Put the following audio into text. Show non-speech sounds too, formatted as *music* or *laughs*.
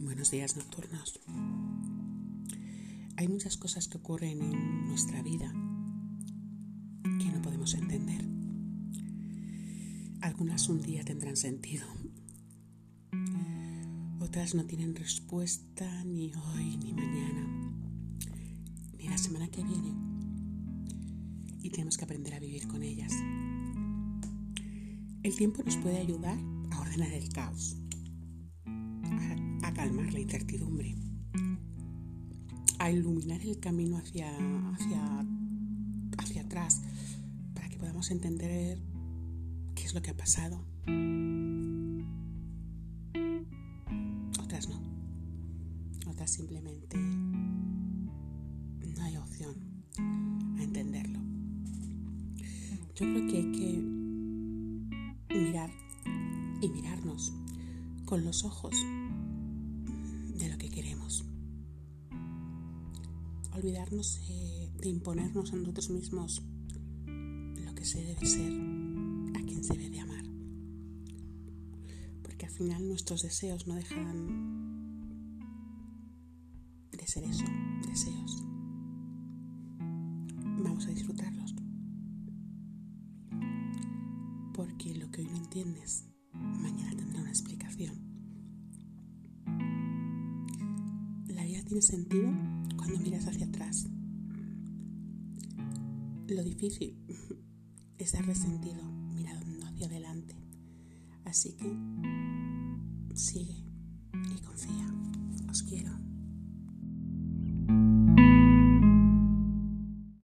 buenos días nocturnos. Hay muchas cosas que ocurren en nuestra vida que no podemos entender. Algunas un día tendrán sentido, otras no tienen respuesta ni hoy, ni mañana, ni la semana que viene. Y tenemos que aprender a vivir con ellas. El tiempo nos puede ayudar a ordenar el caos la incertidumbre, a iluminar el camino hacia, hacia, hacia atrás para que podamos entender qué es lo que ha pasado. Otras no. Otras simplemente no hay opción a entenderlo. Yo creo que hay que mirar y mirarnos con los ojos olvidarnos de, imponernos a nosotros mismos lo que se debe ser, a quien se debe de amar. Porque al final nuestros deseos no dejan de ser eso, deseos. Vamos a disfrutarlos. Porque lo que hoy no entiendes, mañana tendrá una explicación. Tiene sentido cuando miras hacia atrás. Lo difícil *laughs* es dar resentido mirando hacia adelante. Así que sigue y confía. Os quiero.